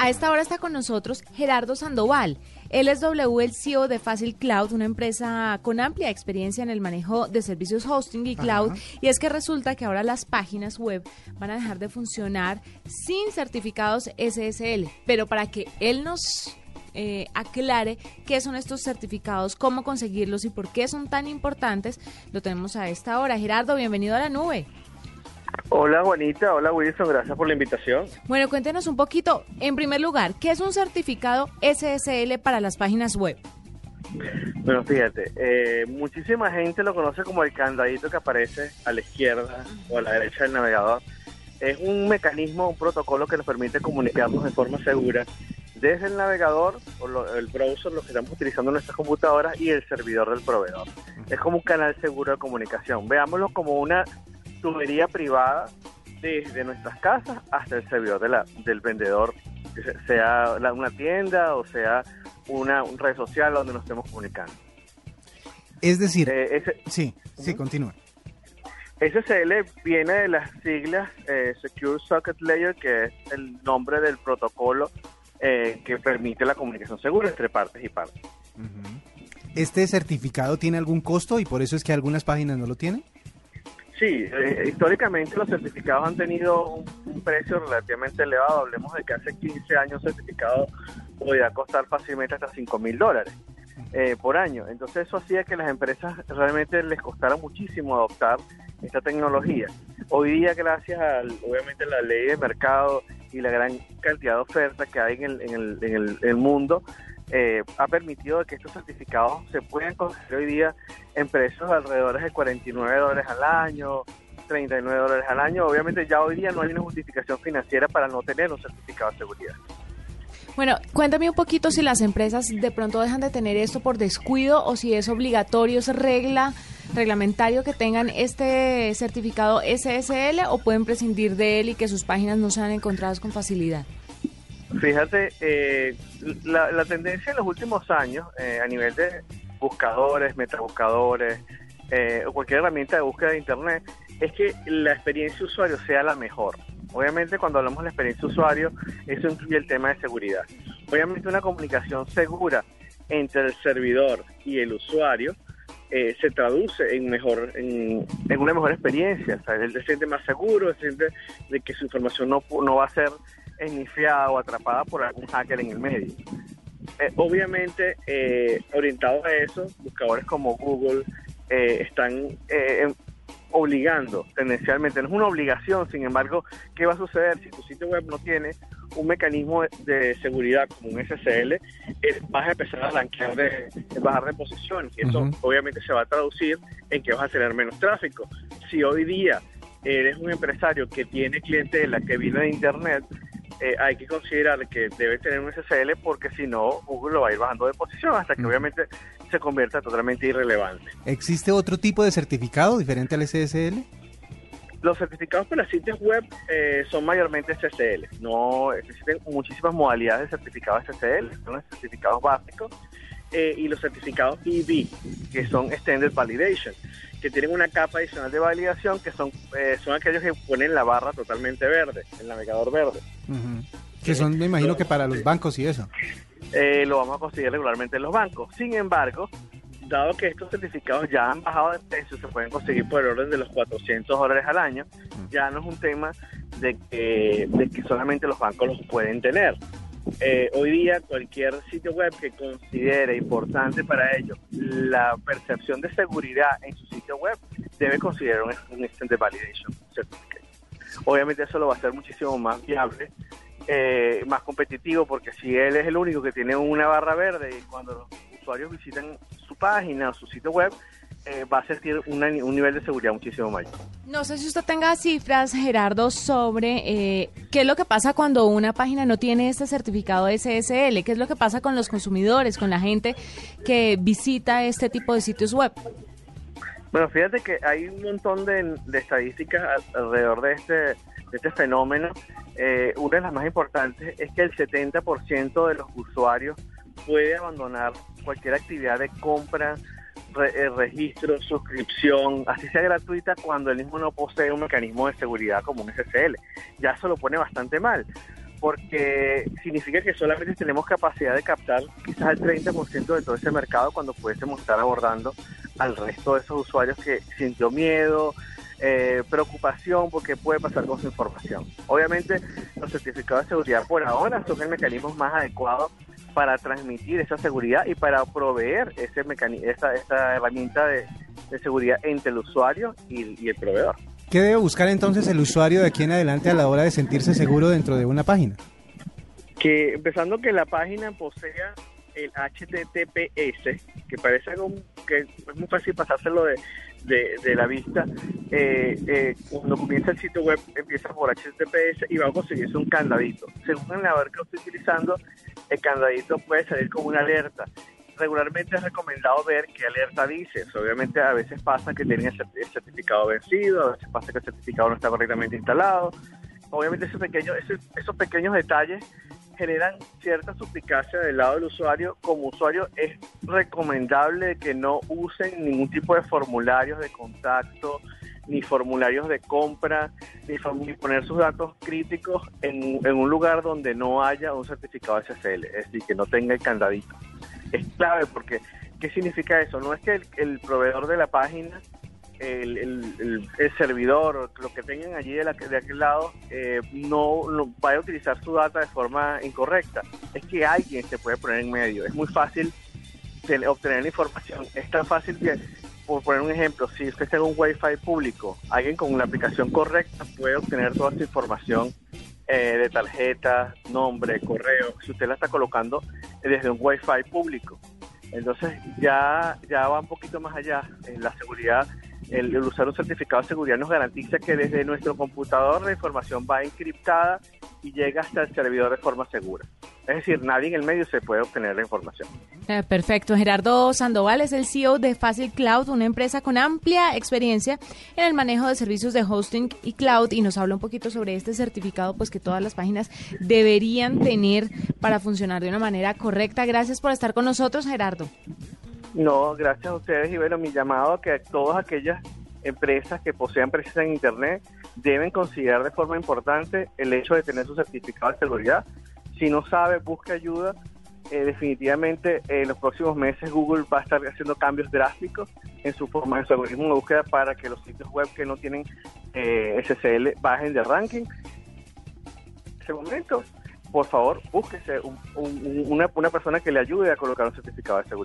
A esta hora está con nosotros Gerardo Sandoval. Él es W, el CEO de Facil Cloud, una empresa con amplia experiencia en el manejo de servicios hosting y cloud. Y es que resulta que ahora las páginas web van a dejar de funcionar sin certificados SSL. Pero para que él nos eh, aclare qué son estos certificados, cómo conseguirlos y por qué son tan importantes, lo tenemos a esta hora. Gerardo, bienvenido a la nube. Hola Juanita, hola Wilson, gracias por la invitación. Bueno, cuéntenos un poquito, en primer lugar, ¿qué es un certificado SSL para las páginas web? Bueno, fíjate, eh, muchísima gente lo conoce como el candadito que aparece a la izquierda o a la derecha del navegador. Es un mecanismo, un protocolo que nos permite comunicarnos de forma segura desde el navegador o el browser, lo que estamos utilizando en nuestras computadoras y el servidor del proveedor. Es como un canal seguro de comunicación. Veámoslo como una tubería privada desde nuestras casas hasta el servidor de la, del vendedor, sea una tienda o sea una, red social donde nos estemos comunicando. Es decir, eh, sí, sí, continúa. SSL viene de las siglas eh, Secure Socket Layer, que es el nombre del protocolo eh, que permite la comunicación segura entre partes y partes. ¿Este certificado tiene algún costo y por eso es que algunas páginas no lo tienen? Sí, eh, históricamente los certificados han tenido un, precio relativamente elevado. Hablemos de que hace 15 años un certificado podía costar fácilmente hasta 5 mil dólares eh, por año. Entonces eso hacía que las empresas realmente les costara muchísimo adoptar esta tecnología. Hoy día, gracias a obviamente la ley de mercado y la gran cantidad de ofertas que hay en el, en el, en el mundo, eh, ha permitido que estos certificados se puedan conseguir hoy día en precios de alrededor de 49 dólares al año, 39 dólares al año. Obviamente ya hoy día no hay una justificación financiera para no tener un certificado de seguridad. Bueno, cuéntame un poquito si las empresas de pronto dejan de tener esto por descuido o si es obligatorio, es regla, reglamentario que tengan este certificado SSL o pueden prescindir de él y que sus páginas no sean encontradas con facilidad. Fíjate, eh, la, tendencia en los últimos años eh, a nivel de buscadores, metabuscadores eh, o cualquier herramienta de búsqueda de Internet es que la experiencia usuario sea la mejor. Obviamente cuando hablamos de la experiencia usuario, eso incluye el tema de seguridad. Obviamente una comunicación segura entre el servidor y el usuario eh, se traduce en mejor en, una mejor experiencia. O él se siente más seguro, se siente de que su información no, no va a ser iniciada o atrapada por algún hacker en el medio. Eh, obviamente, eh, orientados a eso, buscadores como Google eh, están obligando tendencialmente, no es una obligación, sin embargo, ¿qué va a suceder si tu sitio web no tiene un mecanismo de seguridad como un SSL? vas a empezar a rankear de, bajar de posición y eso obviamente se va a traducir en que vas a tener menos tráfico. Si hoy día eres un empresario que tiene clientela que viene de internet, eh, hay que considerar que debe tener un SSL porque si no, Google lo va a ir bajando de posición hasta que obviamente se convierta totalmente irrelevante. ¿Existe otro tipo de certificado diferente al SSL? Los certificados para sitios web eh, son mayormente SSL. No existen muchísimas modalidades de certificados SSL. Son los certificados básicos eh, y los certificados EV, que son Extended Validation que tienen una capa adicional de validación que son, eh, son aquellos que ponen la barra totalmente verde, el navegador verde. Que son, me imagino que para los bancos y eso. Eh, lo vamos a conseguir regularmente en los bancos. Sin embargo, dado que estos certificados ya han bajado de precio, se pueden conseguir por el orden de los 400 dólares al año, ya no es un tema de que, de que solamente los bancos los pueden tener. Eh, hoy día cualquier sitio web que considere importante para ellos la percepción de seguridad en su sitio web debe considerar un, un Validation Certificate. Obviamente eso lo va a hacer muchísimo más viable, eh, más competitivo, porque si él es el único que tiene una barra verde y cuando los usuarios visitan su página o su sitio web, eh, va a sentir un nivel de seguridad muchísimo mayor. No sé si usted tenga cifras, Gerardo, sobre eh, qué es lo que pasa cuando una página no tiene este certificado SSL, qué es lo que pasa con los consumidores, con la gente que visita este tipo de sitios web. Bueno, fíjate que hay un montón de, estadísticas alrededor de este, este fenómeno. Eh, una de las más importantes es que el 70% de los usuarios puede abandonar cualquier actividad de compra eh, registro, suscripción, así sea gratuita, cuando el mismo no posee un mecanismo de seguridad como un SSL. Ya eso lo pone bastante mal. porque significa que solamente tenemos capacidad de captar quizás el 30% de todo ese mercado cuando pudiésemos estar abordando al resto de esos usuarios que sintió miedo, eh, preocupación porque puede pasar con su información. Obviamente los certificados de seguridad por ahora son el mecanismo más adecuado para transmitir esa seguridad y para proveer ese esa, esa herramienta de, seguridad entre el usuario y, el proveedor. ¿Qué debe buscar entonces el usuario de aquí en adelante a la hora de sentirse seguro dentro de una página? Que empezando que la página posea el HTTPS, que parece algo que es muy fácil pasárselo de, de, la vista, eh, eh, cuando comienza el sitio web empieza por HTTPS y va a conseguirse un candadito. Según el navegador que estoy utilizando, el candadito puede salir como una alerta. Regularmente es recomendado ver qué alerta dice. Obviamente a veces pasa que tienen el certificado vencido, a veces pasa que el certificado no está correctamente instalado. Obviamente esos pequeños, esos pequeños detalles generan cierta suplicacia del lado del usuario. Como usuario es recomendable que no usen ningún tipo de formularios de contacto, ni formularios de compra, ni, poner sus datos críticos en, un lugar donde no haya un certificado SSL, es decir, que no tenga el candadito. Es clave porque, ¿qué significa eso? No es que el proveedor de la página el, el, el, servidor, lo que tengan allí de, de aquel lado, eh, no, vaya a utilizar su data de forma incorrecta. Es que alguien se puede poner en medio. Es muy fácil obtener la información. Es tan fácil que, por poner un ejemplo, si usted tiene un Wi-Fi público, alguien con una aplicación correcta puede obtener toda esta información eh, de tarjeta, nombre, correo, si usted la está colocando desde un Wi-Fi público. Entonces ya, ya va un poquito más allá. en la seguridad el, usar un certificado de seguridad nos garantiza que desde nuestro computador la información va encriptada y llega hasta el servidor de forma segura. Es decir, nadie en el medio se puede obtener la información. Eh, perfecto. Gerardo Sandoval es el CEO de Facil Cloud, una empresa con amplia experiencia en el manejo de servicios de hosting y cloud y nos habla un poquito sobre este certificado pues que todas las páginas deberían tener para funcionar de una manera correcta. Gracias por estar con nosotros, Gerardo. No, gracias a ustedes y bueno, mi llamado a que todas aquellas empresas que posean presencia en Internet deben considerar de forma importante el hecho de tener su certificado de seguridad. Si no sabe, busque ayuda. Eh, definitivamente en los próximos meses Google va a estar haciendo cambios drásticos en su forma de su algoritmo de búsqueda para que los sitios web que no tienen eh, SSL bajen de ranking. En ese momento, por favor, búsquese una, una persona que le ayude a colocar un certificado de seguridad.